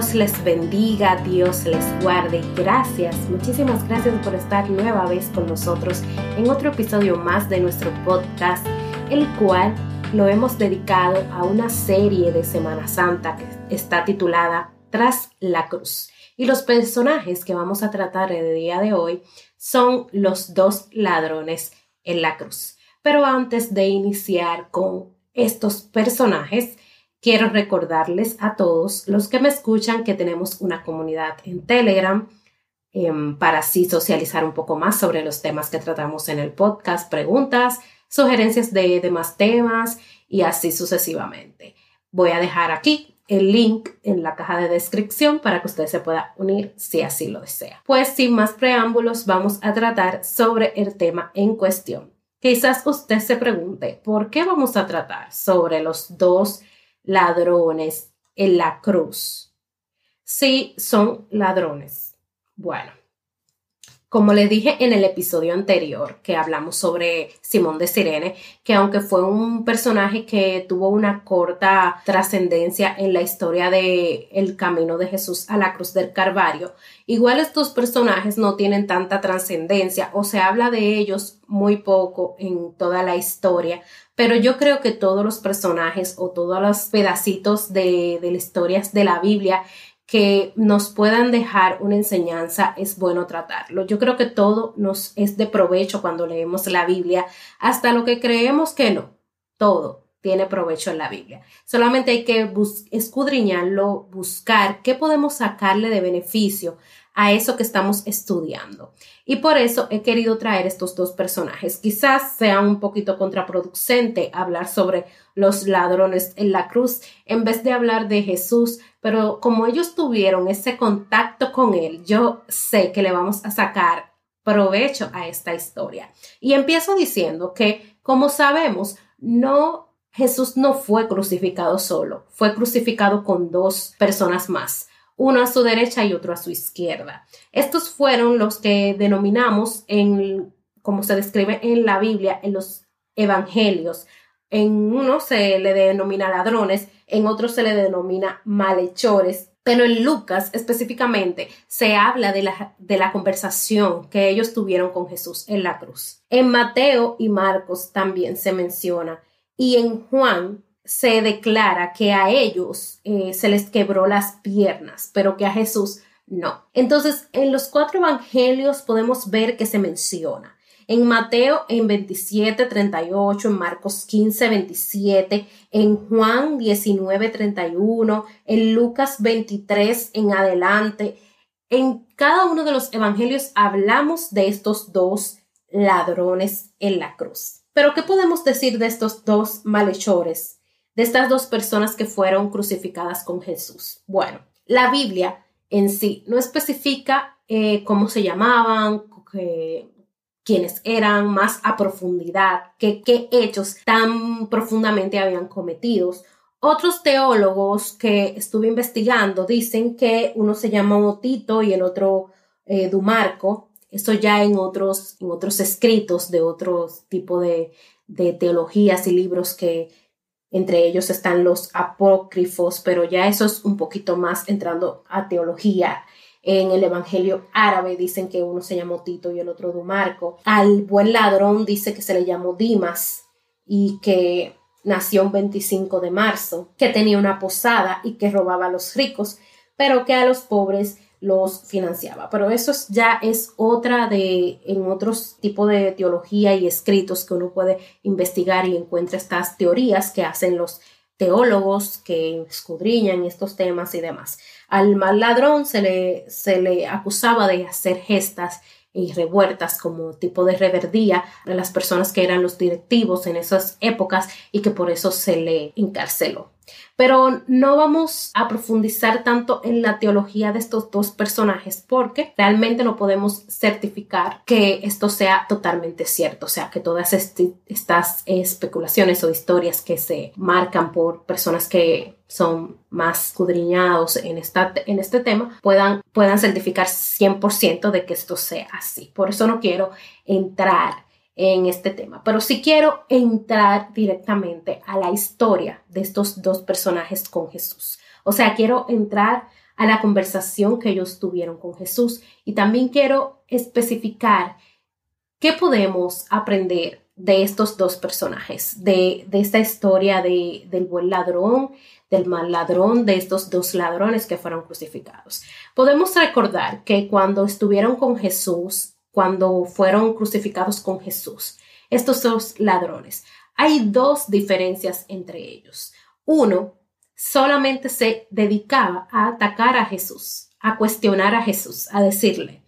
Dios les bendiga, Dios les guarde. Gracias, muchísimas gracias por estar nueva vez con nosotros en otro episodio más de nuestro podcast, el cual lo hemos dedicado a una serie de Semana Santa que está titulada Tras la Cruz. Y los personajes que vamos a tratar el día de hoy son los dos ladrones en la cruz. Pero antes de iniciar con estos personajes, quiero recordarles a todos los que me escuchan que tenemos una comunidad en Telegram em, para así socializar un poco más sobre los temas que tratamos en el podcast, preguntas, sugerencias de demás temas y así sucesivamente. Voy a dejar aquí el link en la caja de descripción para que usted se pueda unir si así lo desea. Pues sin más preámbulos, vamos a tratar sobre el tema en cuestión. Quizás usted se pregunte, ¿por qué vamos a tratar sobre los dos ladrones en la cruz? Si son ladrones. Bueno, como le dije en el episodio anterior que hablamos sobre Simón de Sirene, que aunque fue un personaje que tuvo una corta trascendencia en la historia de el camino de Jesús a la cruz del Calvario, igual estos personajes no tienen tanta trascendencia o se habla de ellos muy poco en toda la historia, pero yo creo que todos los personajes o todos los pedacitos de, las historias de la Biblia que nos puedan dejar una enseñanza, es bueno tratarlo. Yo creo que todo nos es de provecho cuando leemos la Biblia, hasta lo que creemos que no. Todo tiene provecho en la Biblia. Solamente hay que escudriñarlo, buscar qué podemos sacarle de beneficio a eso que estamos estudiando. Y por eso he querido traer estos dos personajes. Quizás sea un poquito contraproducente hablar sobre los ladrones en la cruz en vez de hablar de Jesús, pero como ellos tuvieron ese contacto con él, yo sé que le vamos a sacar provecho a esta historia. Y empiezo diciendo que, como sabemos, no Jesús no fue crucificado solo, fue crucificado con dos personas más uno a su derecha y otro a su izquierda. Estos fueron los que denominamos en, como se describe en la Biblia, en los evangelios. En uno se le denomina ladrones, en otro se le denomina malhechores, pero en Lucas específicamente se habla de la, de la conversación que ellos tuvieron con Jesús en la cruz. En Mateo y Marcos también se menciona y en Juan se declara que a ellos eh, se les quebró las piernas, pero que a Jesús no. Entonces, en los cuatro evangelios podemos ver que se menciona. En Mateo en 27, 38, en Marcos 15, 27, en Juan 19, 31, en Lucas 23 en adelante. En cada uno de los evangelios hablamos de estos dos ladrones en la cruz. Pero, ¿qué podemos decir de estos dos malhechores de estas dos personas que fueron crucificadas con Jesús. Bueno, la Biblia en sí no especifica eh, cómo se llamaban, quiénes eran más a profundidad, qué hechos tan profundamente habían cometidos. Otros teólogos que estuve investigando dicen que uno se llama Tito y el otro eh, Dumarco. Eso ya en otros, en otros escritos de otros tipo de, de teologías y libros que, entre ellos están los apócrifos, pero ya eso es un poquito más entrando a teología. En el Evangelio árabe dicen que uno se llamó Tito y el otro Dumarco. Al buen ladrón dice que se le llamó Dimas y que nació un 25 de marzo, que tenía una posada y que robaba a los ricos, pero que a los pobres los financiaba. Pero eso ya es otra de, en otros tipos de teología y escritos que uno puede investigar y encuentra estas teorías que hacen los teólogos que escudriñan estos temas y demás. Al mal ladrón se le, se le acusaba de hacer gestas y revueltas como tipo de reverdía de las personas que eran los directivos en esas épocas y que por eso se le encarceló. Pero no vamos a profundizar tanto en la teología de estos dos personajes porque realmente no podemos certificar que esto sea totalmente cierto, o sea, que todas estas especulaciones o historias que se marcan por personas que son más escudriñados en, esta, en este tema puedan, puedan certificar 100% de que esto sea así. Por eso no quiero entrar en este tema, pero sí quiero entrar directamente a la historia de estos dos personajes con Jesús. O sea, quiero entrar a la conversación que ellos tuvieron con Jesús y también quiero especificar qué podemos aprender de estos dos personajes, de, esta historia de, del buen ladrón, del mal ladrón, de estos dos ladrones que fueron crucificados. Podemos recordar que cuando estuvieron con Jesús, cuando fueron crucificados con Jesús, estos dos ladrones, hay dos diferencias entre ellos. Uno, solamente se dedicaba a atacar a Jesús, a cuestionar a Jesús, a decirle,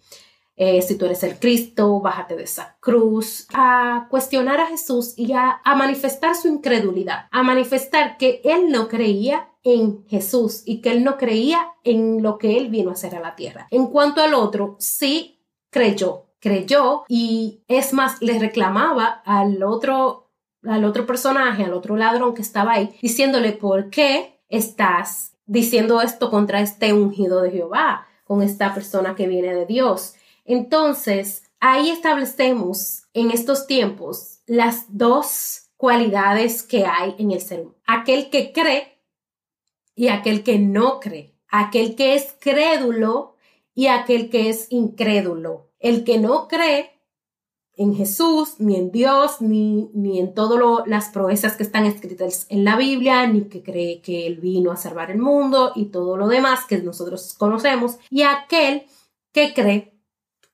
eh, si tú eres el Cristo, bájate de esa cruz, a cuestionar a Jesús y a, a manifestar su incredulidad, a manifestar que él no creía en Jesús y que él no creía en lo que él vino a hacer a la tierra. En cuanto al otro, sí creyó, creyó y es más, le reclamaba al otro, al otro personaje, al otro ladrón que estaba ahí, diciéndole, ¿por qué estás diciendo esto contra este ungido de Jehová, con esta persona que viene de Dios? Entonces, ahí establecemos en estos tiempos las dos cualidades que hay en el ser humano. Aquel que cree y aquel que no cree. Aquel que es crédulo y aquel que es incrédulo. El que no cree en Jesús, ni en Dios, ni, ni en todas las proezas que están escritas en la Biblia, ni que cree que Él vino a salvar el mundo y todo lo demás que nosotros conocemos, y aquel que cree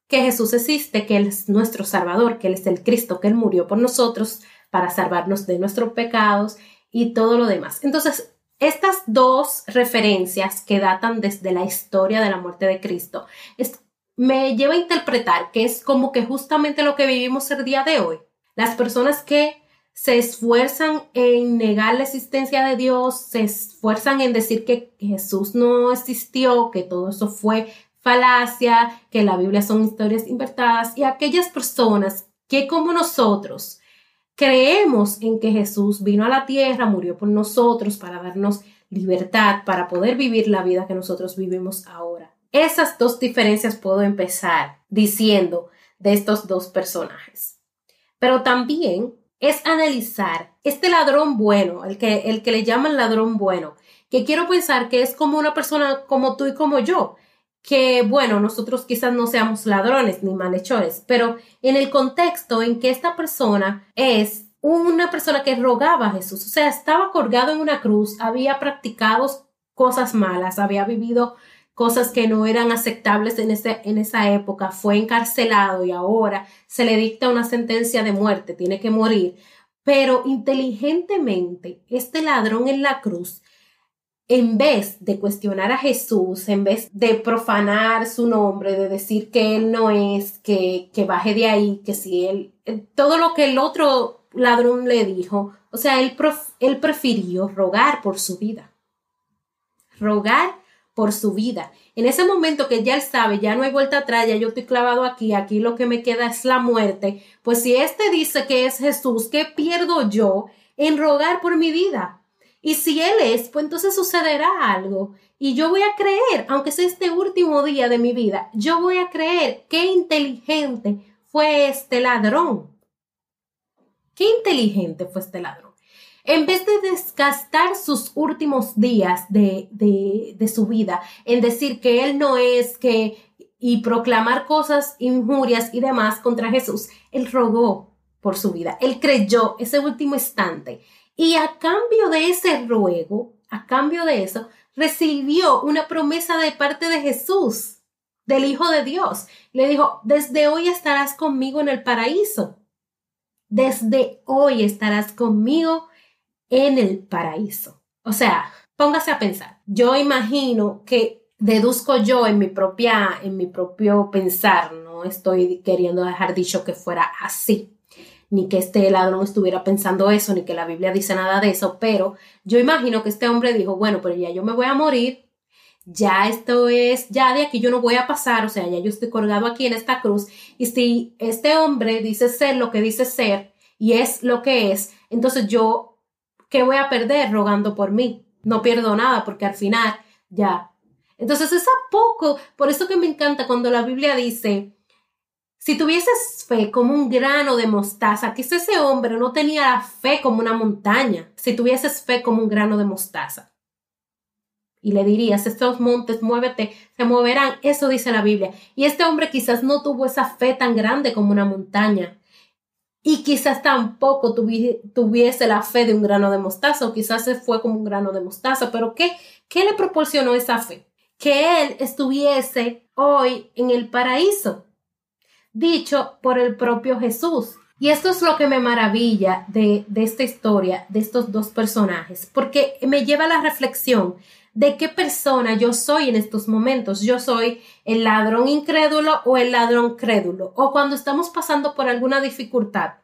que Jesús existe, que Él es nuestro Salvador, que Él es el Cristo, que Él murió por nosotros para salvarnos de nuestros pecados y todo lo demás. Entonces, estas dos referencias que datan desde la historia de la muerte de Cristo me lleva a interpretar que es como que justamente lo que vivimos el día de hoy. Las personas que se esfuerzan en negar la existencia de Dios, se esfuerzan en decir que Jesús no existió, que todo eso fue falacia, que la Biblia son historias inventadas, y aquellas personas que como nosotros creemos en que Jesús vino a la tierra, murió por nosotros para darnos libertad, para poder vivir la vida que nosotros vivimos ahora. Esas dos diferencias puedo empezar diciendo de estos dos personajes. Pero también es analizar este ladrón bueno, el que, el que le llaman ladrón bueno, que quiero pensar que es como una persona como tú y como yo, que bueno, nosotros quizás no seamos ladrones ni malhechores, pero en el contexto en que esta persona es una persona que rogaba a Jesús, o sea, estaba colgado en una cruz, había practicado cosas malas, había vivido cosas que no eran aceptables en, ese, en esa época, fue encarcelado y ahora se le dicta una sentencia de muerte, tiene que morir. Pero inteligentemente, este ladrón en la cruz, en vez de cuestionar a Jesús, en vez de profanar su nombre, de decir que él no es, que, que baje de ahí, que si él, todo lo que el otro ladrón le dijo, o sea, él, él prefirió rogar por su vida. Rogar por su vida. En ese momento que ya él sabe, ya no hay vuelta atrás, ya yo estoy clavado aquí, aquí lo que me queda es la muerte, pues si éste dice que es Jesús, ¿qué pierdo yo en rogar por mi vida? Y si él es, pues entonces sucederá algo. Y yo voy a creer, aunque sea este último día de mi vida, yo voy a creer qué inteligente fue este ladrón. Qué inteligente fue este ladrón en vez de desgastar sus últimos días de, de, su vida en decir que él no es que y proclamar cosas injurias y demás contra Jesús, él rogó por su vida, él creyó ese último instante y a cambio de ese ruego, a cambio de eso, recibió una promesa de parte de Jesús, del Hijo de Dios. Le dijo, desde hoy estarás conmigo en el paraíso. Desde hoy estarás conmigo en el paraíso. O sea, póngase a pensar. Yo imagino que deduzco yo en mi propia, en mi propio pensar, no estoy queriendo dejar dicho que fuera así. ni que este ladrón estuviera pensando eso, ni que la Biblia dice nada de eso, pero yo imagino que este hombre dijo, bueno, pero ya yo me voy a morir, ya esto es, ya de aquí yo no voy a pasar, o sea, ya yo estoy colgado aquí en esta cruz, y si este hombre dice ser lo que dice ser y es lo que es, entonces yo, ¿qué voy a perder rogando por mí? No pierdo nada porque al final ya. Entonces es a poco, por eso que me encanta cuando la Biblia dice, si tuvieses fe como un grano de mostaza, que ese hombre no tenía fe como una montaña, si tuvieses fe como un grano de mostaza. Y le dirías, estos montes, muévete, se moverán. Eso dice la Biblia. Y este hombre quizás no tuvo esa fe tan grande como una montaña. Y quizás tampoco tuviese la fe de un grano de mostaza, o quizás se fue como un grano de mostaza. Pero ¿qué, ¿qué le proporcionó esa fe? Que él estuviese hoy en el paraíso dicho por el propio Jesús. Y esto es lo que me maravilla de, de, esta historia, de estos dos personajes, porque me lleva a la reflexión de qué persona yo soy en estos momentos. Yo soy el ladrón incrédulo o el ladrón crédulo, o cuando estamos pasando por alguna dificultad.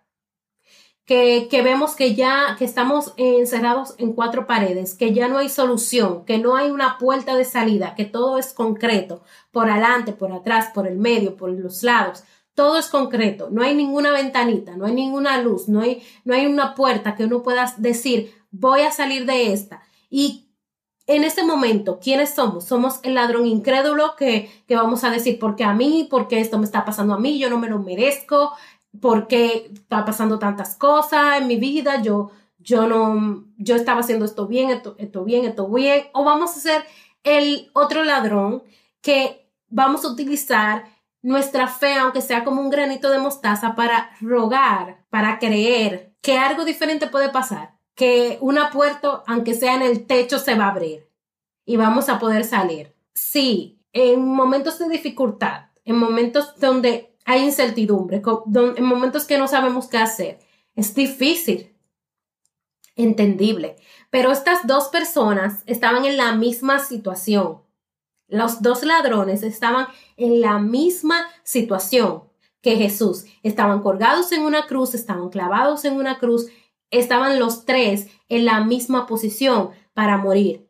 Que, que, vemos que ya que estamos encerrados en cuatro paredes, que ya no hay solución, que no hay una puerta de salida, que todo es concreto, por adelante, por atrás, por el medio, por los lados. Todo es concreto, no hay ninguna ventanita, no hay ninguna luz, no hay, no hay una puerta que uno pueda decir, voy a salir de esta. Y en este momento, ¿quiénes somos? Somos el ladrón incrédulo que, que vamos a decir, porque a mí, porque esto me está pasando a mí, yo no me lo merezco, porque está pasando tantas cosas en mi vida, yo, yo no, yo estaba haciendo esto bien, esto, esto bien, esto bien, o vamos a ser el otro ladrón que vamos a utilizar nuestra fe, aunque sea como un granito de mostaza, para rogar, para creer que algo diferente puede pasar, que una puerta, aunque sea en el techo, se va a abrir y vamos a poder salir. Sí, en momentos de dificultad, en momentos donde hay incertidumbre, en momentos que no sabemos qué hacer, es difícil, entendible. Pero estas dos personas estaban en la misma situación. Los dos ladrones estaban en la misma situación que Jesús. Estaban colgados en una cruz, estaban clavados en una cruz, estaban los tres en la misma posición para morir.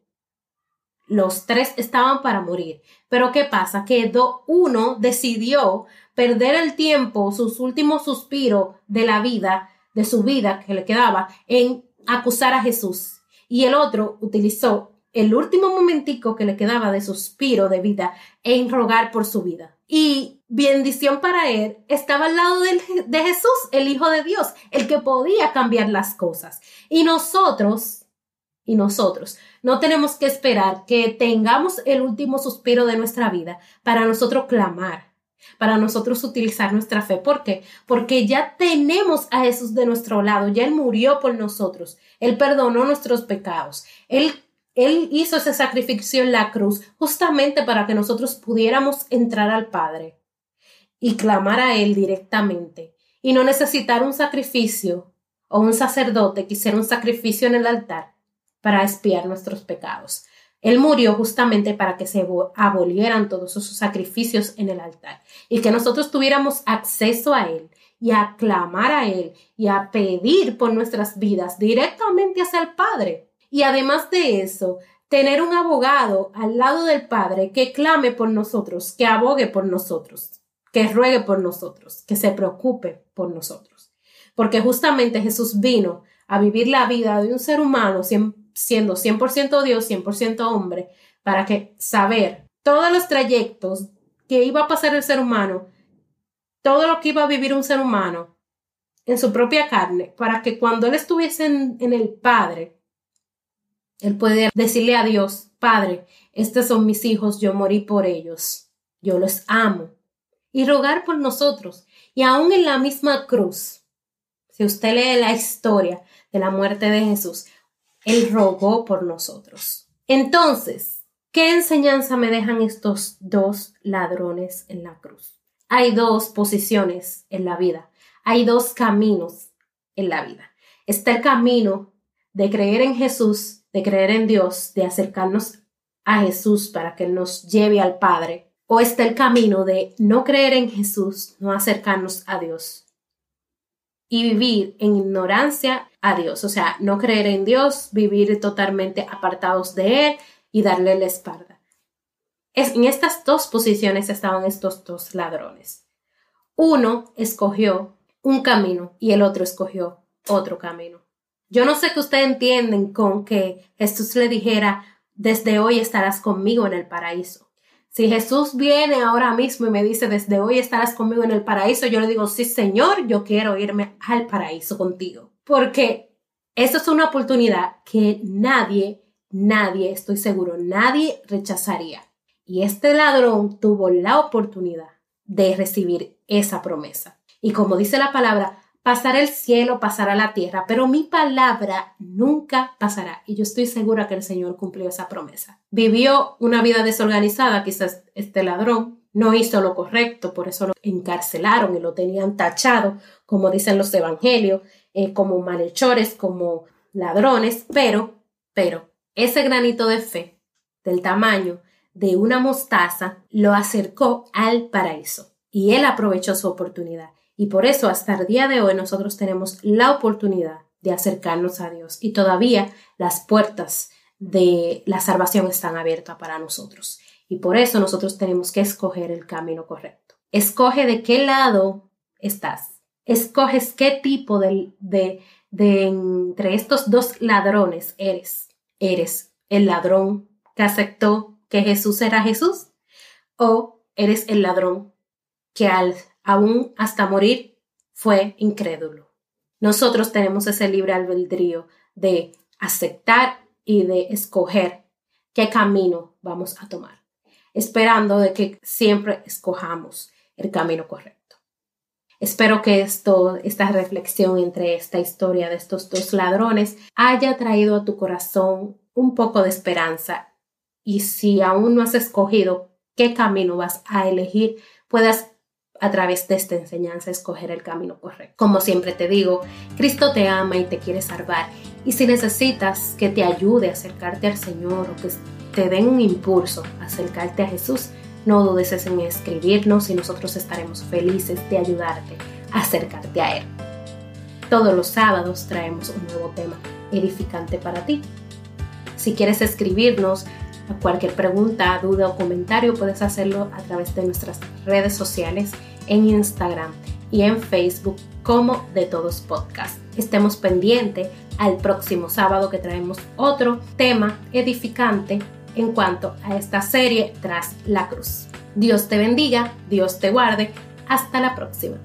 Los tres estaban para morir. Pero ¿qué pasa? Que uno decidió perder el tiempo, sus últimos suspiros de la vida, de su vida que le quedaba, en acusar a Jesús. Y el otro utilizó el último momentico que le quedaba de suspiro de vida en rogar por su vida. Y bendición para él estaba al lado de, Jesús, el Hijo de Dios, el que podía cambiar las cosas. Y nosotros, y nosotros, no tenemos que esperar que tengamos el último suspiro de nuestra vida para nosotros clamar, para nosotros utilizar nuestra fe. ¿Por qué? Porque ya tenemos a Jesús de nuestro lado, ya Él murió por nosotros, Él perdonó nuestros pecados, Él él hizo ese sacrificio en la cruz justamente para que nosotros pudiéramos entrar al Padre y clamar a Él directamente y no necesitar un sacrificio o un sacerdote que hiciera un sacrificio en el altar para expiar nuestros pecados. Él murió justamente para que se abolieran todos esos sacrificios en el altar y que nosotros tuviéramos acceso a Él y a clamar a Él y a pedir por nuestras vidas directamente hacia el Padre. Y además de eso, tener un abogado al lado del Padre que clame por nosotros, que abogue por nosotros, que ruegue por nosotros, que se preocupe por nosotros. Porque justamente Jesús vino a vivir la vida de un ser humano siendo 100% Dios, 100% hombre, para que saber todos los trayectos que iba a pasar el ser humano, todo lo que iba a vivir un ser humano en su propia carne, para que cuando él estuviese en, en el Padre, él puede decirle a Dios, Padre, estos son mis hijos, yo morí por ellos, yo los amo. Y rogar por nosotros. Y aún en la misma cruz, si usted lee la historia de la muerte de Jesús, Él rogó por nosotros. Entonces, ¿qué enseñanza me dejan estos dos ladrones en la cruz? Hay dos posiciones en la vida, hay dos caminos en la vida. Está el camino de creer en Jesús de creer en Dios, de acercarnos a Jesús para que nos lleve al Padre, o está el camino de no creer en Jesús, no acercarnos a Dios y vivir en ignorancia a Dios, o sea, no creer en Dios, vivir totalmente apartados de Él y darle la espalda. Es, en estas dos posiciones estaban estos dos ladrones. Uno escogió un camino y el otro escogió otro camino. Yo no sé que ustedes entienden con que Jesús le dijera, desde hoy estarás conmigo en el paraíso. Si Jesús viene ahora mismo y me dice, desde hoy estarás conmigo en el paraíso, yo le digo, sí, Señor, yo quiero irme al paraíso contigo. Porque esa es una oportunidad que nadie, nadie, estoy seguro, nadie rechazaría. Y este ladrón tuvo la oportunidad de recibir esa promesa. Y como dice la palabra, pasará el cielo, pasará la tierra, pero mi palabra nunca pasará. Y yo estoy segura que el Señor cumplió esa promesa. Vivió una vida desorganizada, quizás este ladrón no hizo lo correcto, por eso lo encarcelaron y lo tenían tachado, como dicen los evangelios, eh, como malhechores, como ladrones, pero, pero, ese granito de fe del tamaño de una mostaza lo acercó al paraíso y él aprovechó su oportunidad. Y por eso hasta el día de hoy nosotros tenemos la oportunidad de acercarnos a Dios y todavía las puertas de la salvación están abiertas para nosotros. Y por eso nosotros tenemos que escoger el camino correcto. Escoge de qué lado estás. Escoges qué tipo de, de, de entre estos dos ladrones eres. ¿Eres el ladrón que aceptó que Jesús era Jesús? ¿O eres el ladrón que al aún hasta morir, fue incrédulo. Nosotros tenemos ese libre albedrío de aceptar y de escoger qué camino vamos a tomar, esperando de que siempre escojamos el camino correcto. Espero que esto, esta reflexión entre esta historia de estos dos ladrones haya traído a tu corazón un poco de esperanza y si aún no has escogido qué camino vas a elegir, puedas a través de esta enseñanza escoger el camino correcto. Como siempre te digo, Cristo te ama y te quiere salvar. Y si necesitas que te ayude a acercarte al Señor o que te den un impulso a acercarte a Jesús, no dudes en escribirnos y nosotros estaremos felices de ayudarte a acercarte a Él. Todos los sábados traemos un nuevo tema edificante para ti. Si quieres escribirnos, Cualquier pregunta, duda o comentario puedes hacerlo a través de nuestras redes sociales en Instagram y en Facebook como de todos podcast. Estemos pendientes al próximo sábado que traemos otro tema edificante en cuanto a esta serie tras la cruz. Dios te bendiga, Dios te guarde. Hasta la próxima.